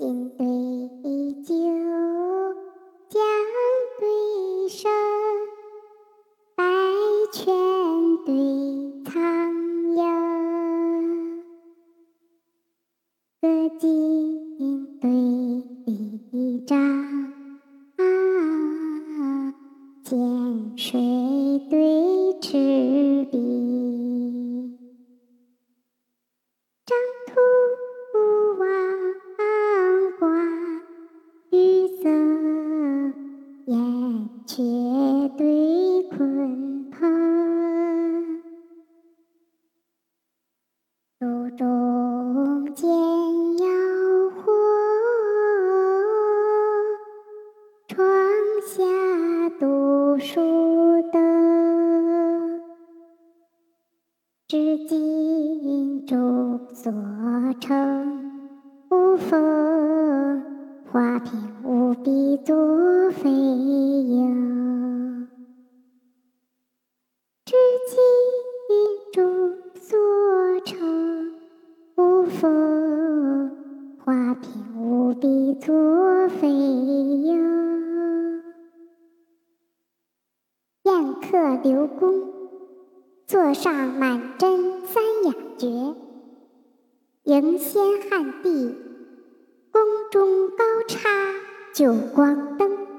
新对旧，将对声，百泉对苍幽，歌经对礼章，涧水对池中煎药火，窗下读书灯。织锦中所成，无风花瓶无笔作飞风花瓶无笔作飞鹰。宴客刘公，座上满斟三雅绝，迎仙汉帝。宫中高插九光灯。